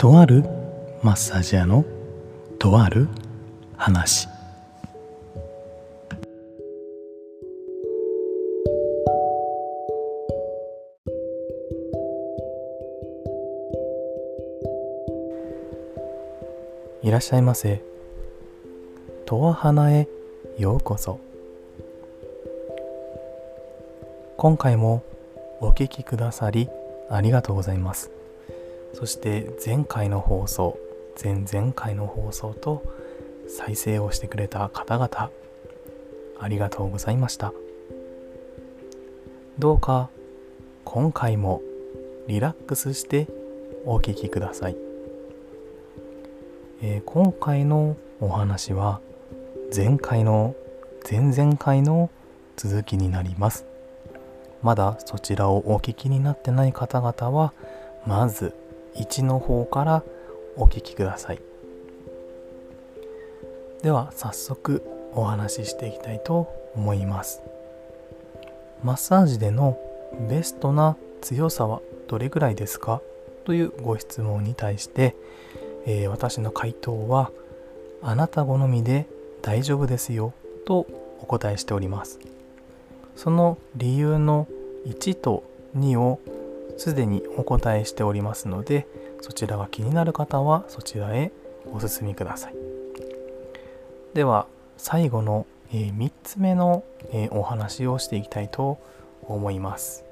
とあるマッサージ屋のとある話いらっしゃいませ。とわ花へようこそ。今回もお聴きくださりありがとうございます。そして前回の放送、前々回の放送と再生をしてくれた方々、ありがとうございました。どうか今回もリラックスしてお聴きください。えー、今回のお話は前回の前々回の続きになりますまだそちらをお聞きになってない方々はまず1の方からお聞きください。では早速お話ししていきたいと思います。マッサージでのベストな強さはどれぐらいですか？というご質問に対してえー、私の回答はあなた好みで大丈夫ですよ。とお答えしております。その理由の1と2をすでにお答えしておりますのでそちらが気になる方はそちらへお進みください。では最後の、えー、3つ目の、えー、お話をしていきたいと思います、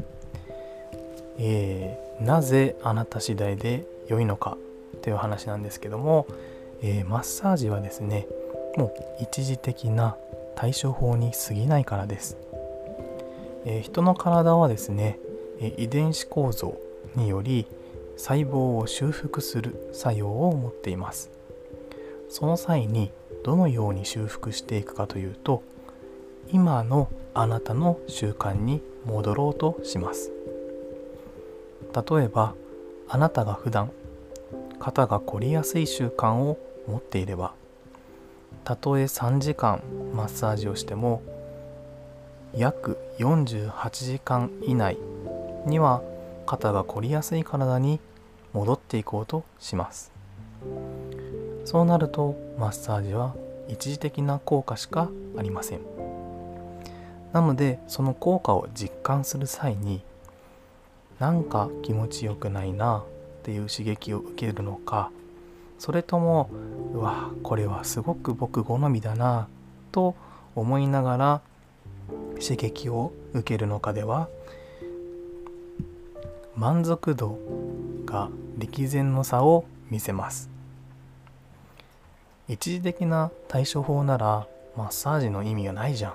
えー、なぜあなた次第で良いのかという話なんですけども、え、マッサージはですねもう一時的な対処法に過ぎないからです、え、人の体はですね遺伝子構造により細胞を修復する作用を持っています。その際にどのように修復していくかというと今のあなたの習慣に戻ろうとします。例えばあなたが普段肩が凝りやすい習慣を持っていればたとえ3時間マッサージをしても約48時間以内には肩が凝りやすい体に戻っていこうとします。そうなるとマッサージは一時的な効果しかありません。なのでその効果を実感する際になんか気持ちよくないなっていう刺激を受けるのかそれともうわこれはすごく僕好みだなと思いながら刺激を受けるのかでは満足度が力前の差を見せます。一時的な対処法ならマッサージの意味がないじゃん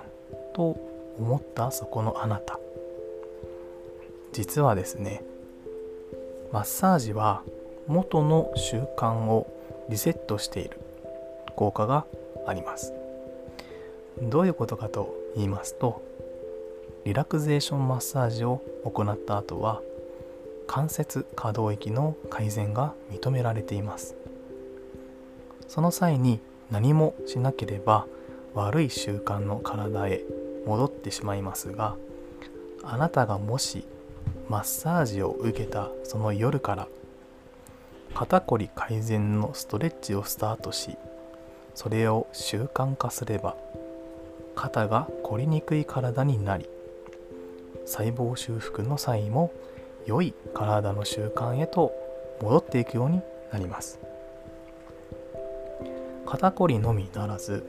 と思ったそこのあなた。実はですねマッサージは元の習慣をリセットしている。効果があります。どういうことかと言いますとリラクゼーションマッサージを行った後は関節可動域の改善が認められています。その際に何もしなければ悪い習慣の体へ戻ってしまいますがあなたがもしマッサージを受けたその夜から肩こり改善のストレッチをスタートしそれを習慣化すれば肩が凝りにくい体になり細胞修復の際も良い体の習慣へと戻っていくようになります。肩こりのみならず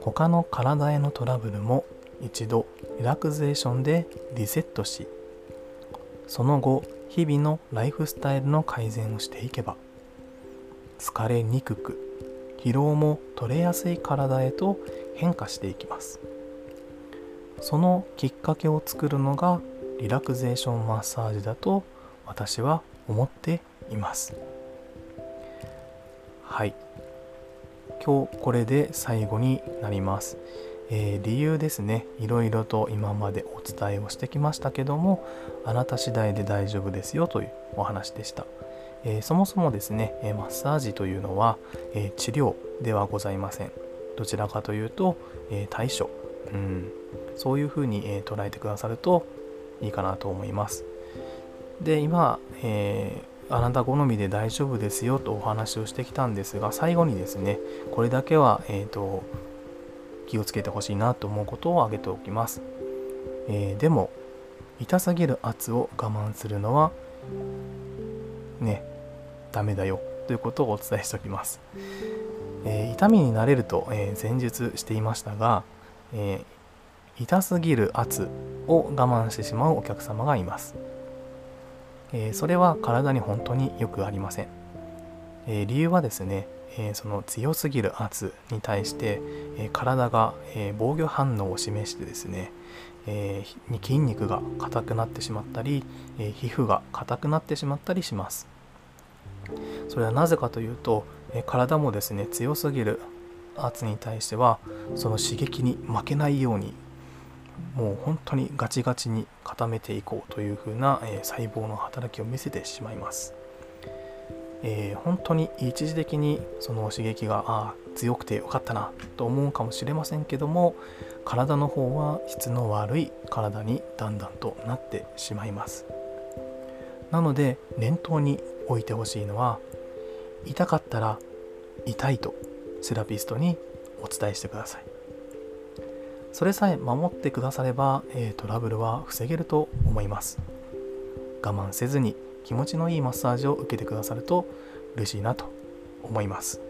他の体へのトラブルも一度リラクゼーションでリセットしその後日々のライフスタイルの改善をしていけば疲れにくく疲労も取れやすい体へと変化していきます。そのきっかけを作るのがリラクゼーションマッサージだと私は思っています。はい。今日これで最後になります。えー、理由ですね。いろいろと今までお伝えをしてきましたけどもあなた次第で大丈夫ですよというお話でした、えー、そもそもですね、えマッサージというのは、え治療ではございません。どちらかというと、え対処、うん、そういうふうに、え捉えてくださるといいかなと思います。で今、えあなた好みで大丈夫ですよとお話をしてきたんですが最後にですねこれだけは、えーと、気をつけてほしいなと思うことを挙げておきます、えー、でも痛すぎる圧を我慢するのはねダメだよということをお伝えしておきます、えー、痛みになれると、えー、前述していましたが、え痛すぎる圧を我慢してしまうお客様がいます。えー、それは体に本当によくありません、えー、理由はですね、えー、その強すぎる圧に対して、え体が、え防御反応を示してですね、えに筋肉が硬くなってしまったり、え皮膚が硬くなってしまったりします。それはなぜかというと、え体もですね強すぎる圧に対してはその刺激に負けないようにもう本当にガチガチに固めていこうというふうな、えー、細胞の働きを見せてしまいます、えー、本当に一時的にその刺激があ強くてよかったなと思うかもしれませんけども体の方は質の悪い体にだんだんとなってしまいます。なので念頭に置いてほしいのは痛かったら痛いとセラピストにお伝えしてください。それさえ守ってくだされば、えー、トラブルは防げると思います。我慢せずに気持ちのいいマッサージを受けてくださると嬉しいなと思います。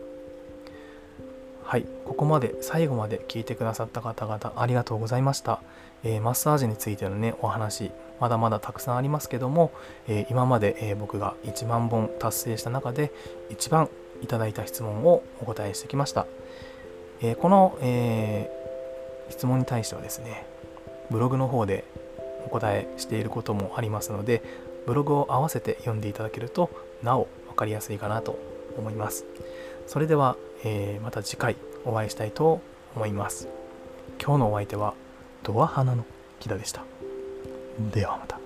はいここまで最後まで聞いてくださった方々ありがとうございました、えー、マッサージについてのねお話まだまだたくさんありますけども、えー、今まで、え僕が1万本達成した中で一番いただいた質問をお答えしてきました、えこの、えー質問に対してはですねブログの方でお答えしていることもありますのでブログを合わせて読んでいただけるとなお分かりやすいかなと思います。それでは、えー、また次回お会いしたいと思います。今日のお相手はドア花の木田でした。ではまた。